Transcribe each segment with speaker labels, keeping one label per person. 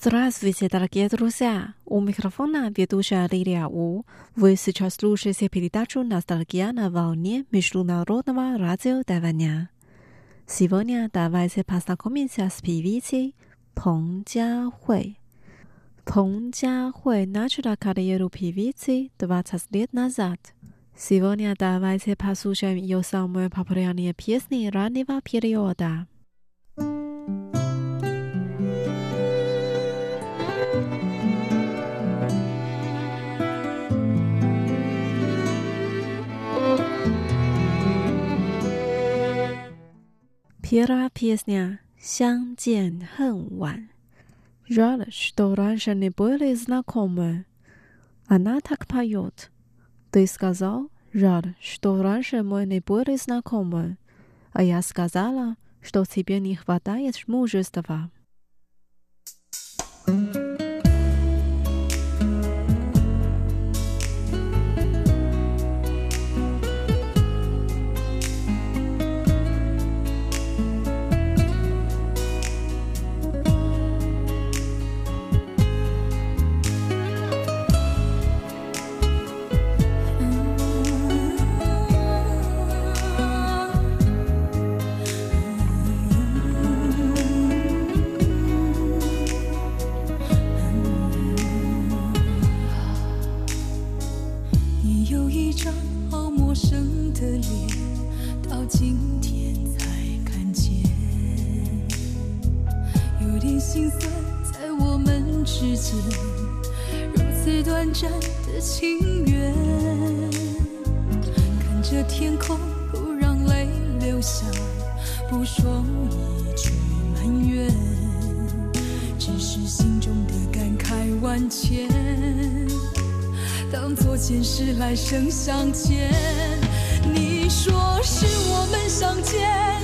Speaker 1: Здравствуйте, дорогие друзья! У микрофона ведущая Лилия У. Вы сейчас слушаете передачу «Ностальгия на волне» Международного радио Тайваня. Сегодня давайте познакомимся с певицей Пeng Jiahui. Пeng Jiahui начала карьеру певицы 20 лет назад. Сегодня давайте послушаем ее самые популярные песни раннего периода. Первая песня «相见恨晚». Жаль, что раньше не были знакомы. Она так поет. Ты сказал, жаль, что раньше мы не были знакомы. А я сказала, что тебе не хватает мужества.
Speaker 2: 心酸，在我们之间如此短暂的情缘。看着天空，不让泪流下，不说一句埋怨，只是心中的感慨万千。当作前世来生相欠。你说是我们相见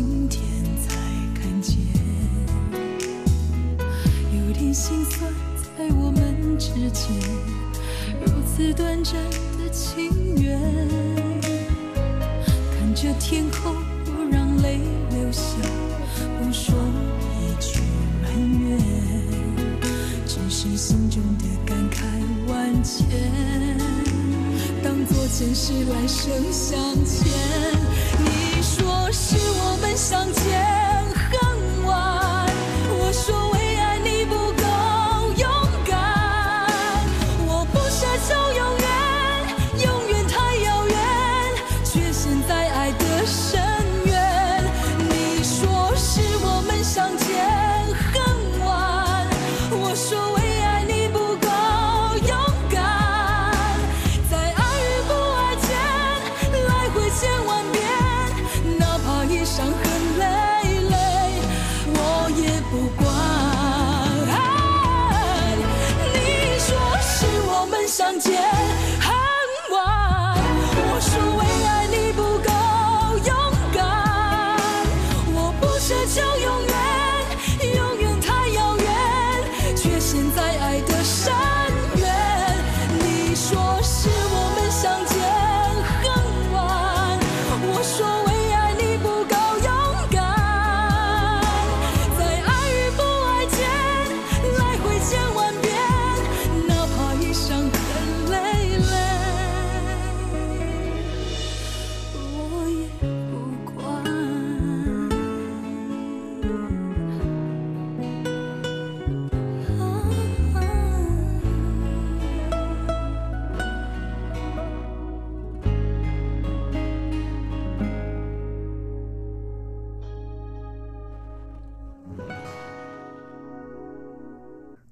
Speaker 2: 今天才看见，有点心酸，在我们之间如此短暂的情缘。看着天空，不让泪流下，不说一句埋怨，只是心中的感慨万千。当作前世来生相欠。你是我们相见。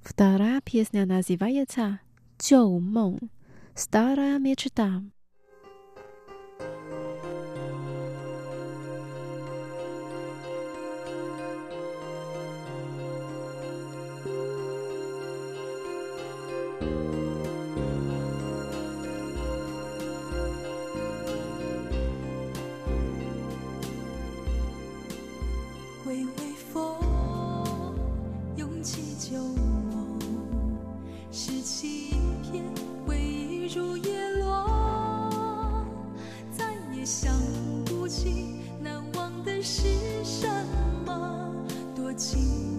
Speaker 2: Вторая песня называется «旧梦», «Старая мечта». 是什么？多情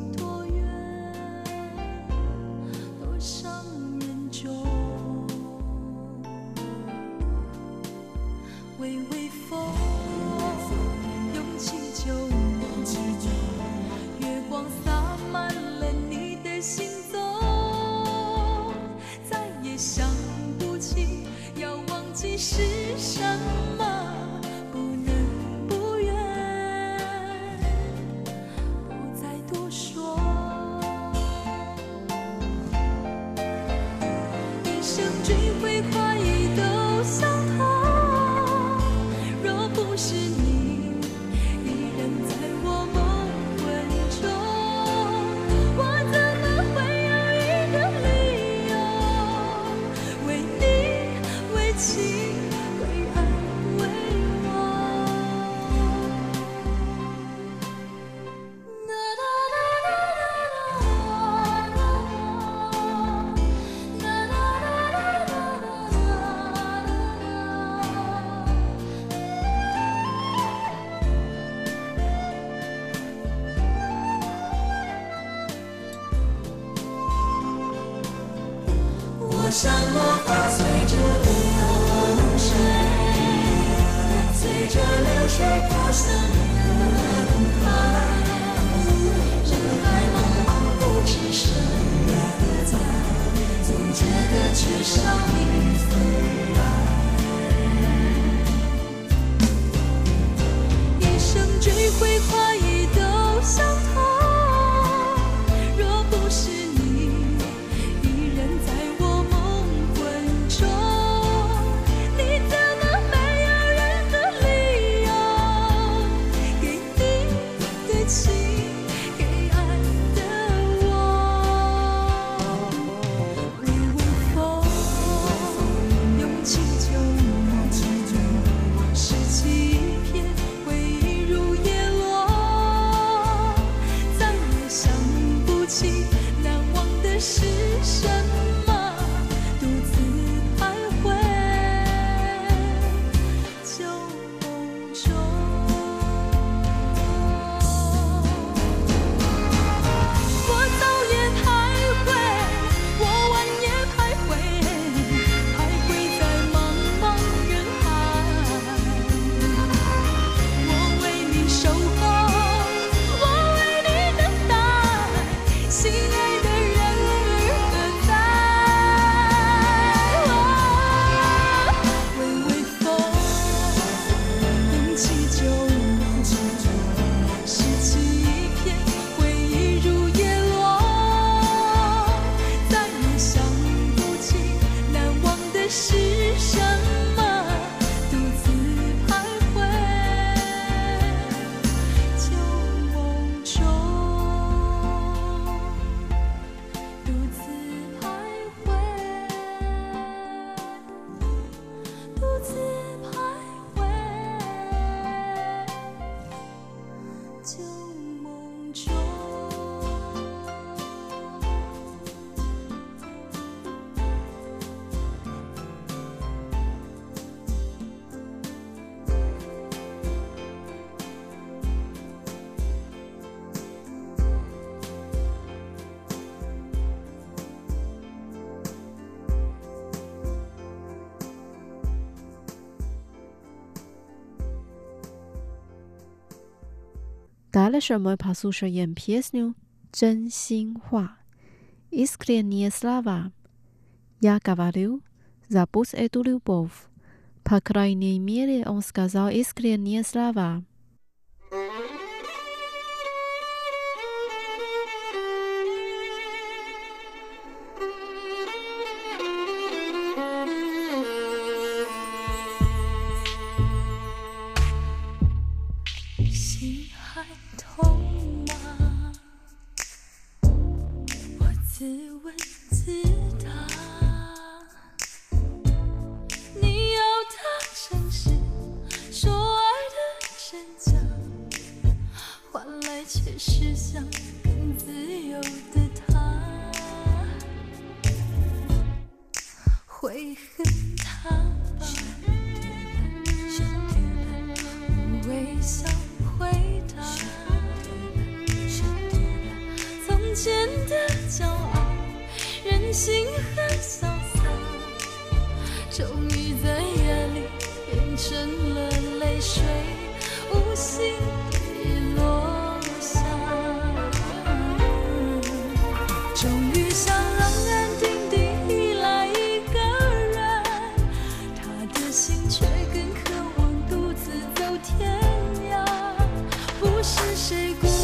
Speaker 2: 像落花随着流水，随着流水飘向人海，人海茫茫不知身何在，总觉得缺少你回来。一生追悔快意都消。打了什么爬树声音 PS 呢？真心话，Iskrenie slava, ja gawalił, zabus edulił bof, pakrajnie mieli on skazał jest Iskrenie slava。Ja 是谁？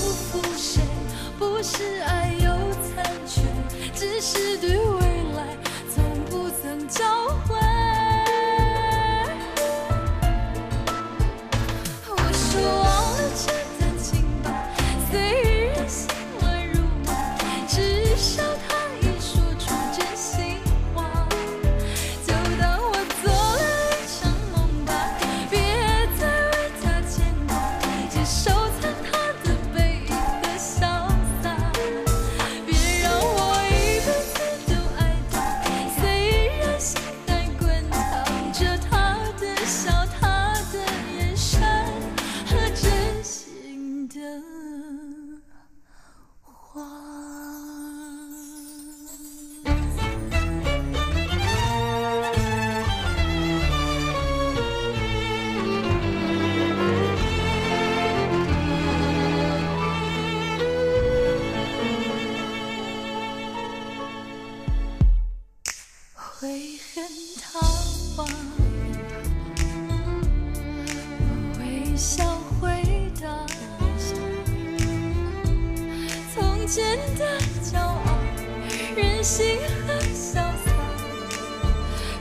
Speaker 2: 你很潇洒，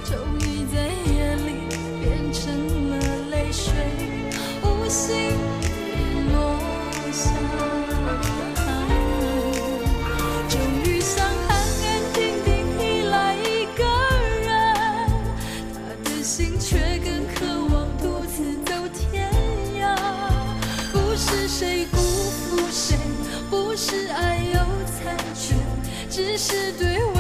Speaker 2: 终于在夜里变成了泪水，无心落下，终于想安安静静依赖一个人，他的心却更渴望独自走天涯，不是谁辜负谁，不是爱有残缺，只是对。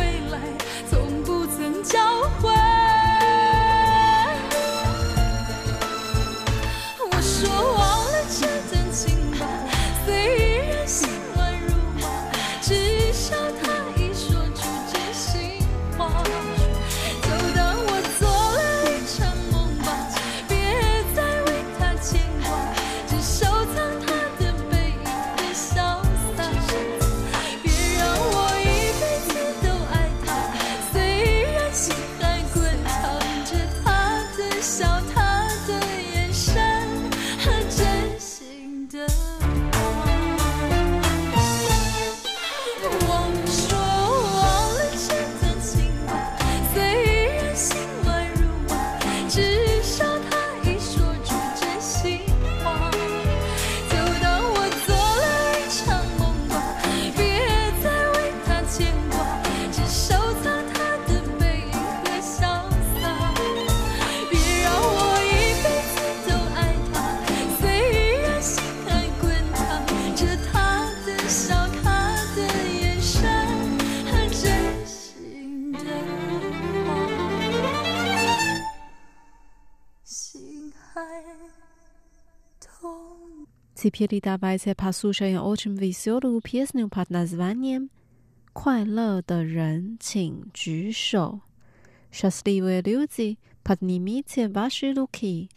Speaker 2: Si pieri da vaise pasuše je očim visioru pjesnu pod nazvanjem Kvaj le de ren cing džu šo. Šastljivo je ljudi, podnimite vaši ruki.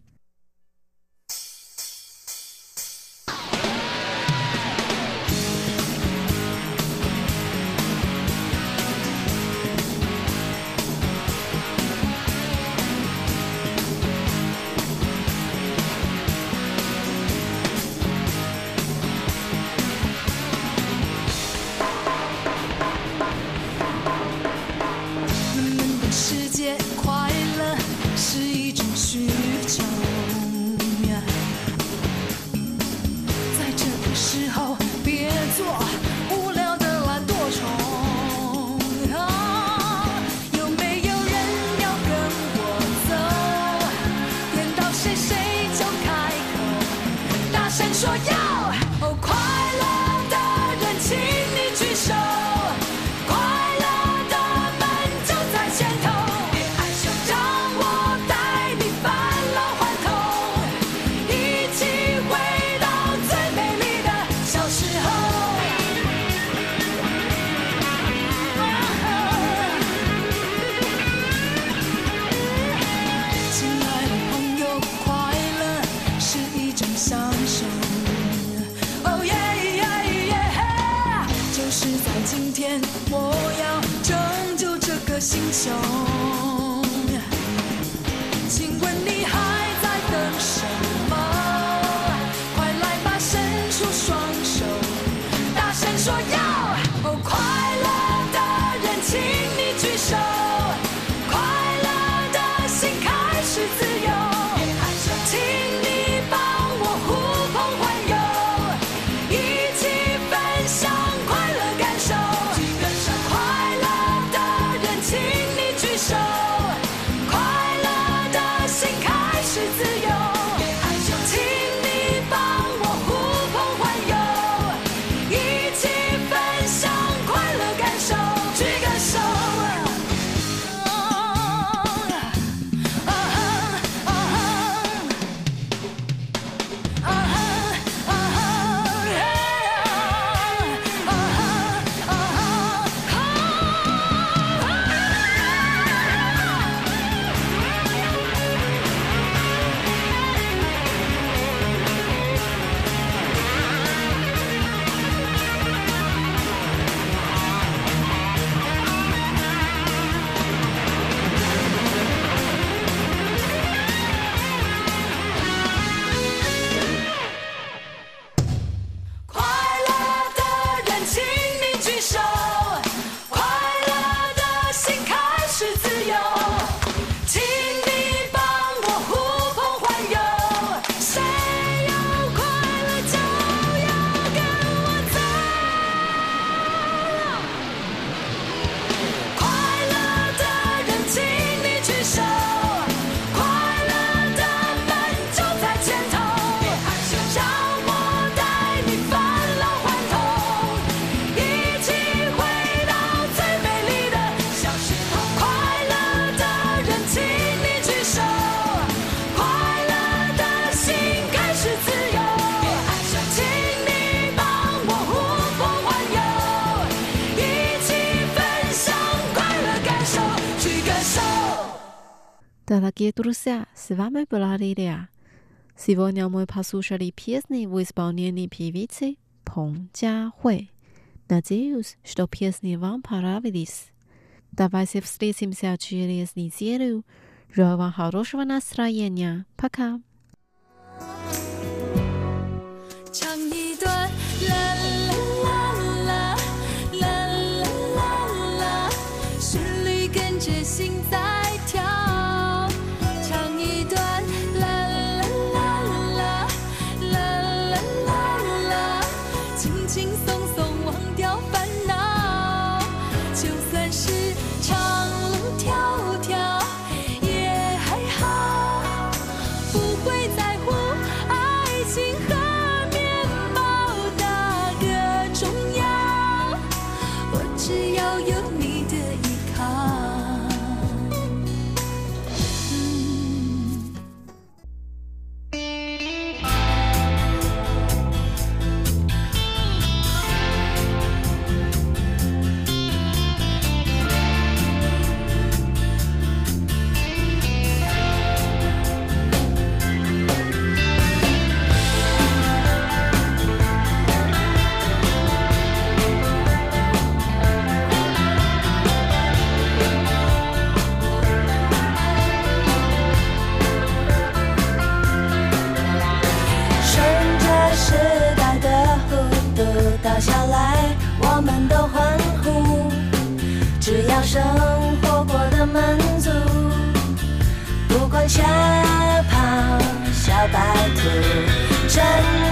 Speaker 2: 笑 Дорогие друзья, с вами была Лилия. Сегодня мы послушали песни в исполнении певицы Пон Jiahui. Надеюсь, что песни вам понравились. Давайте встретимся через неделю. Желаю вам хорошего настроения. Пока.
Speaker 3: 下跑小白兔，趁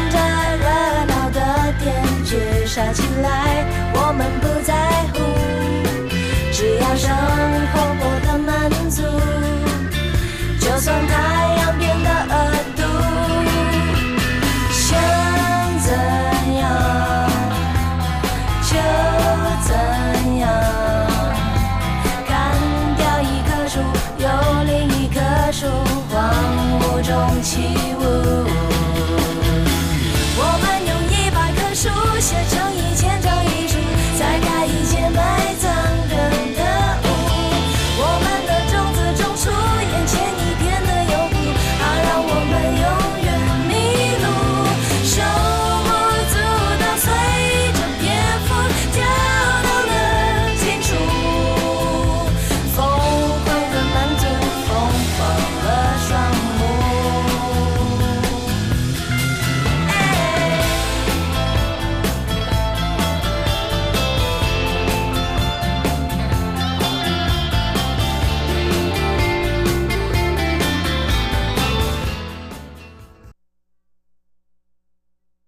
Speaker 3: 着热闹的
Speaker 4: 天，剧杀起来，我们不在乎，只要生活过得满足，就算太阳变得恶毒。